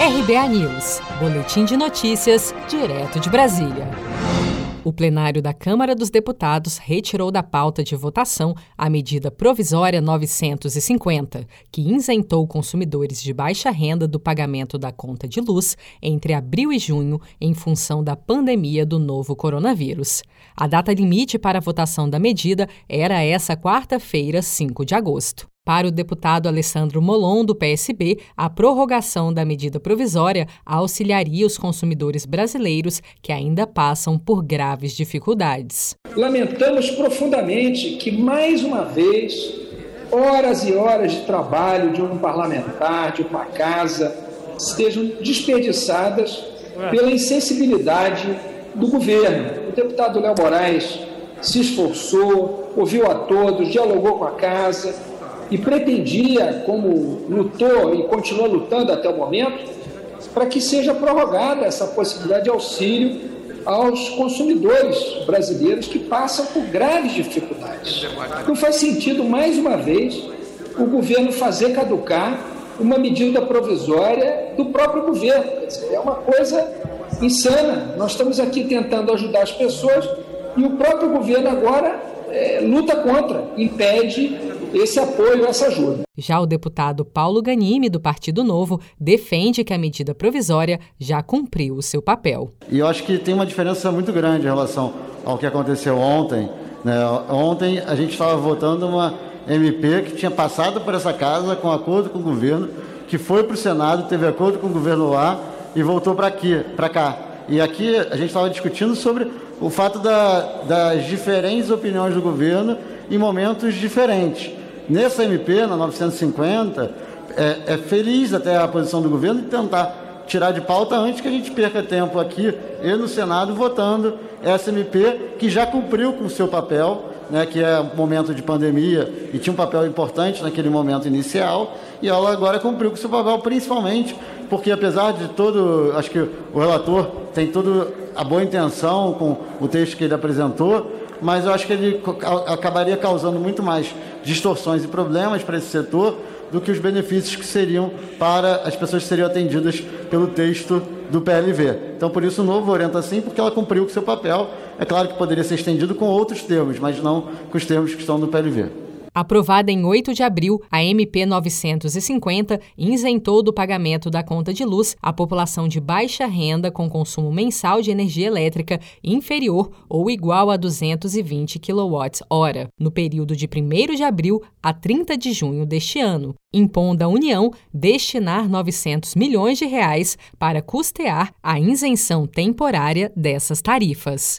RBA News, Boletim de Notícias, direto de Brasília. O plenário da Câmara dos Deputados retirou da pauta de votação a medida provisória 950, que isentou consumidores de baixa renda do pagamento da conta de luz entre abril e junho em função da pandemia do novo coronavírus. A data limite para a votação da medida era essa quarta-feira, 5 de agosto. Para o deputado Alessandro Molon, do PSB, a prorrogação da medida provisória auxiliaria os consumidores brasileiros que ainda passam por graves dificuldades. Lamentamos profundamente que, mais uma vez, horas e horas de trabalho de um parlamentar, de uma casa, estejam desperdiçadas pela insensibilidade do governo. O deputado Léo Moraes se esforçou, ouviu a todos, dialogou com a casa e pretendia, como lutou e continua lutando até o momento, para que seja prorrogada essa possibilidade de auxílio aos consumidores brasileiros que passam por graves dificuldades. Não faz sentido, mais uma vez, o governo fazer caducar uma medida provisória do próprio governo. é uma coisa insana. Nós estamos aqui tentando ajudar as pessoas e o próprio governo agora é, luta contra, impede esse apoio, essa ajuda. Já o deputado Paulo Ganime, do Partido Novo, defende que a medida provisória já cumpriu o seu papel. E eu acho que tem uma diferença muito grande em relação ao que aconteceu ontem. Né? Ontem a gente estava votando uma MP que tinha passado por essa casa com acordo com o governo, que foi para o Senado, teve acordo com o governo lá e voltou para aqui, para cá. E aqui a gente estava discutindo sobre o fato da, das diferentes opiniões do governo em momentos diferentes. Nessa MP, na 950, é, é feliz até a posição do governo de tentar tirar de pauta antes que a gente perca tempo aqui e no Senado votando essa MP que já cumpriu com o seu papel, né, que é momento de pandemia e tinha um papel importante naquele momento inicial, e ela agora cumpriu com o seu papel, principalmente porque apesar de todo, acho que o relator tem toda a boa intenção com o texto que ele apresentou, mas eu acho que ele acabaria causando muito mais distorções e problemas para esse setor do que os benefícios que seriam para as pessoas que seriam atendidas pelo texto do PLV. Então, por isso, o novo orienta sim, porque ela cumpriu com seu papel. É claro que poderia ser estendido com outros termos, mas não com os termos que estão no PLV. Aprovada em 8 de abril, a MP 950 isentou do pagamento da conta de luz a população de baixa renda com consumo mensal de energia elétrica inferior ou igual a 220 kWh, no período de 1 de abril a 30 de junho deste ano, impondo à União destinar 900 milhões de reais para custear a isenção temporária dessas tarifas.